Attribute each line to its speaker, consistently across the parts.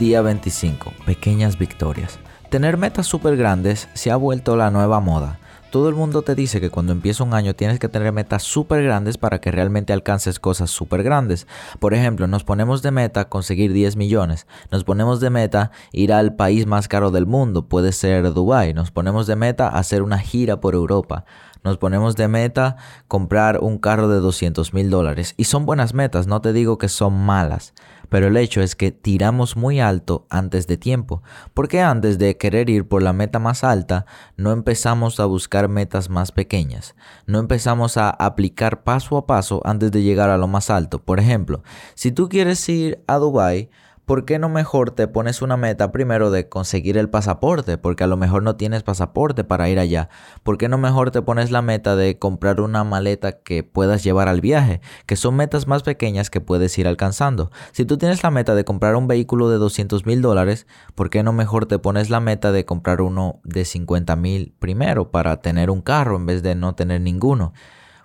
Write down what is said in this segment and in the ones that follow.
Speaker 1: Día 25. Pequeñas victorias. Tener metas súper grandes se ha vuelto la nueva moda. Todo el mundo te dice que cuando empieza un año tienes que tener metas súper grandes para que realmente alcances cosas súper grandes. Por ejemplo, nos ponemos de meta conseguir 10 millones. Nos ponemos de meta ir al país más caro del mundo, puede ser Dubai. Nos ponemos de meta hacer una gira por Europa. Nos ponemos de meta comprar un carro de 200 mil dólares. Y son buenas metas, no te digo que son malas. Pero el hecho es que tiramos muy alto antes de tiempo. Porque antes de querer ir por la meta más alta, no empezamos a buscar metas más pequeñas. No empezamos a aplicar paso a paso antes de llegar a lo más alto. Por ejemplo, si tú quieres ir a Dubai, ¿por qué no mejor te pones una meta primero de conseguir el pasaporte? Porque a lo mejor no tienes pasaporte para ir allá. ¿Por qué no mejor te pones la meta de comprar una maleta que puedas llevar al viaje? Que son metas más pequeñas que puedes ir alcanzando. Si tú tienes la meta de comprar un vehículo de 200 mil dólares, ¿por qué no mejor te pones la meta de comprar uno de 50 mil primero para tener un carro en vez de no tener ninguno?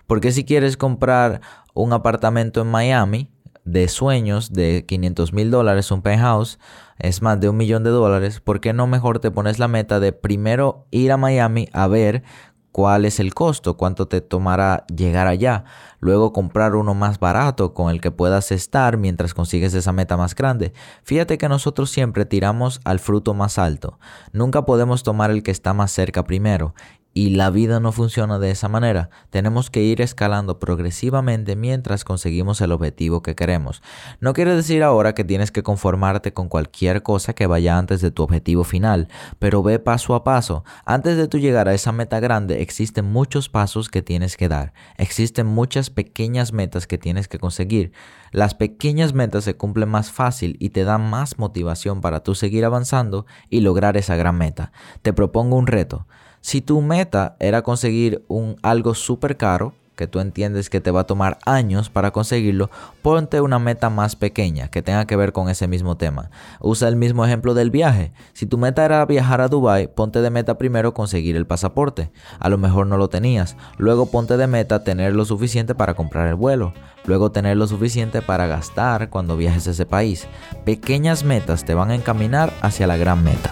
Speaker 1: Porque si quieres comprar un apartamento en Miami, de sueños de 500 mil dólares, un penthouse, es más de un millón de dólares, ¿por qué no mejor te pones la meta de primero ir a Miami a ver cuál es el costo, cuánto te tomará llegar allá, luego comprar uno más barato con el que puedas estar mientras consigues esa meta más grande. Fíjate que nosotros siempre tiramos al fruto más alto, nunca podemos tomar el que está más cerca primero y la vida no funciona de esa manera. Tenemos que ir escalando progresivamente mientras conseguimos el objetivo que queremos. No quiere decir ahora que tienes que conformarte con cualquier cosa que vaya antes de tu objetivo final, pero ve paso a paso. Antes de tu llegar a esa meta grande existen muchos pasos que tienes que dar. Existen muchas pequeñas metas que tienes que conseguir. Las pequeñas metas se cumplen más fácil y te dan más motivación para tú seguir avanzando y lograr esa gran meta. Te propongo un reto. Si tu meta era conseguir un algo súper caro, que tú entiendes que te va a tomar años para conseguirlo, ponte una meta más pequeña que tenga que ver con ese mismo tema. Usa el mismo ejemplo del viaje. Si tu meta era viajar a Dubai, ponte de meta primero conseguir el pasaporte. A lo mejor no lo tenías. Luego ponte de meta tener lo suficiente para comprar el vuelo. Luego tener lo suficiente para gastar cuando viajes a ese país. Pequeñas metas te van a encaminar hacia la gran meta.